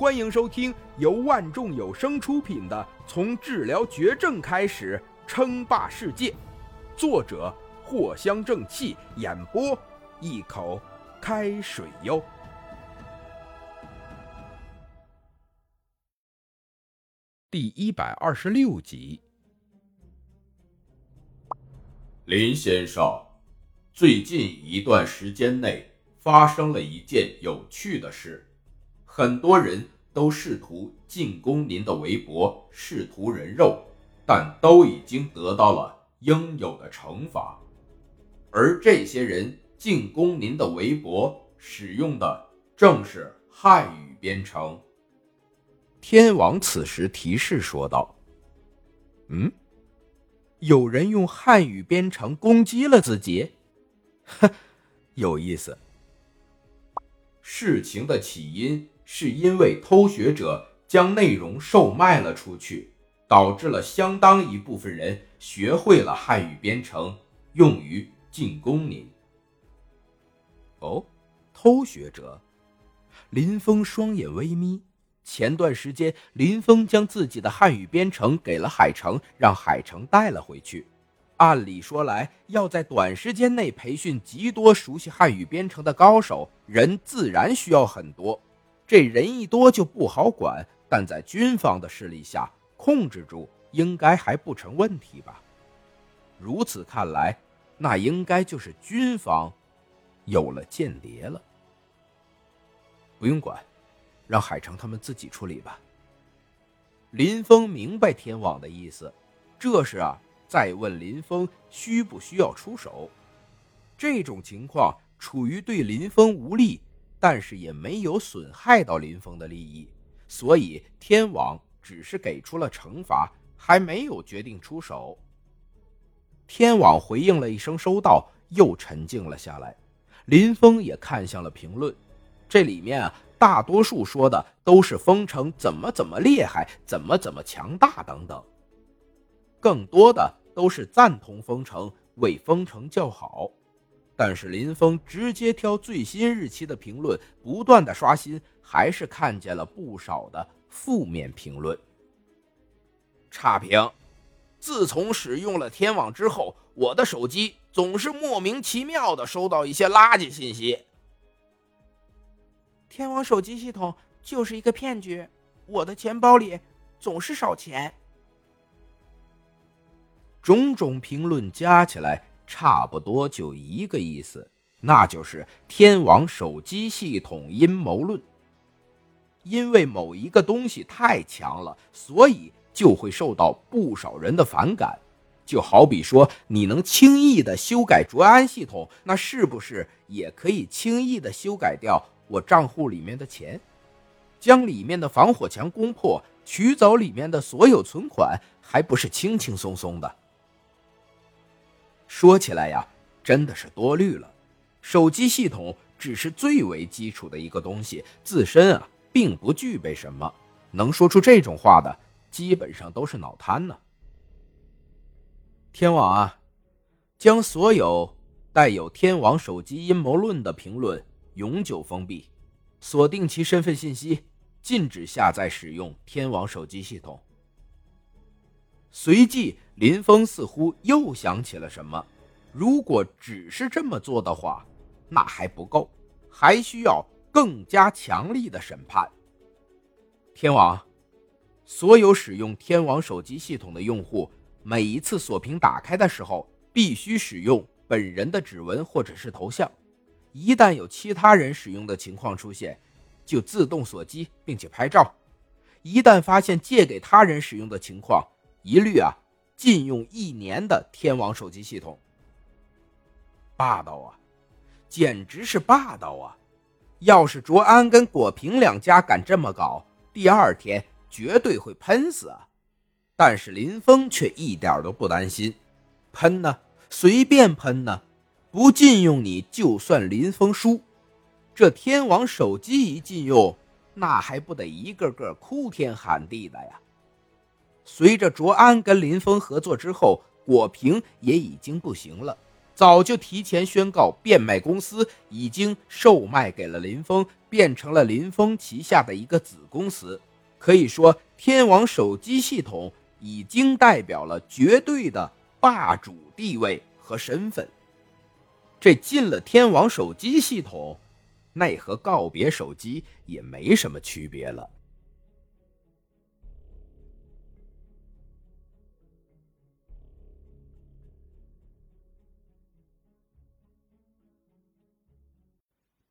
欢迎收听由万众有声出品的《从治疗绝症开始称霸世界》，作者藿香正气，演播一口开水哟。第一百二十六集，林先生，最近一段时间内发生了一件有趣的事，很多人都试图进攻您的微博，试图人肉，但都已经得到了应有的惩罚。而这些人进攻您的微博，使用的正是汉语编程。天王此时提示说道：“嗯，有人用汉语编程攻击了自己，哼，有意思。事情的起因是因为偷学者将内容售卖了出去，导致了相当一部分人学会了汉语编程，用于进攻您。哦，偷学者，林峰双眼微眯。”前段时间，林峰将自己的汉语编程给了海城，让海城带了回去。按理说来，要在短时间内培训极多熟悉汉语编程的高手，人自然需要很多。这人一多就不好管，但在军方的势力下，控制住应该还不成问题吧？如此看来，那应该就是军方有了间谍了。不用管。让海城他们自己处理吧。林峰明白天网的意思，这是啊，在问林峰需不需要出手。这种情况处于对林峰无利，但是也没有损害到林峰的利益，所以天网只是给出了惩罚，还没有决定出手。天网回应了一声“收到”，又沉静了下来。林峰也看向了评论，这里面啊。大多数说的都是封城怎么怎么厉害，怎么怎么强大等等，更多的都是赞同封城，为封城叫好。但是林峰直接挑最新日期的评论，不断的刷新，还是看见了不少的负面评论。差评：自从使用了天网之后，我的手机总是莫名其妙的收到一些垃圾信息。天网手机系统就是一个骗局，我的钱包里总是少钱。种种评论加起来，差不多就一个意思，那就是天王手机系统阴谋论。因为某一个东西太强了，所以就会受到不少人的反感。就好比说，你能轻易的修改卓安系统，那是不是也可以轻易的修改掉？我账户里面的钱，将里面的防火墙攻破，取走里面的所有存款，还不是轻轻松松的？说起来呀，真的是多虑了。手机系统只是最为基础的一个东西，自身啊，并不具备什么。能说出这种话的，基本上都是脑瘫呢。天网啊，将所有带有天网手机阴谋论的评论。永久封闭，锁定其身份信息，禁止下载使用天网手机系统。随即，林峰似乎又想起了什么。如果只是这么做的话，那还不够，还需要更加强力的审判。天网，所有使用天网手机系统的用户，每一次锁屏打开的时候，必须使用本人的指纹或者是头像。一旦有其他人使用的情况出现，就自动锁机，并且拍照。一旦发现借给他人使用的情况，一律啊禁用一年的天网手机系统。霸道啊，简直是霸道啊！要是卓安跟果平两家敢这么搞，第二天绝对会喷死啊！但是林峰却一点都不担心，喷呢，随便喷呢。不禁用你就算林峰输，这天王手机一禁用，那还不得一个个哭天喊地的呀？随着卓安跟林峰合作之后，果平也已经不行了，早就提前宣告变卖公司，已经售卖给了林峰，变成了林峰旗下的一个子公司。可以说，天王手机系统已经代表了绝对的霸主地位和身份。这进了天王手机系统，那和告别手机也没什么区别了。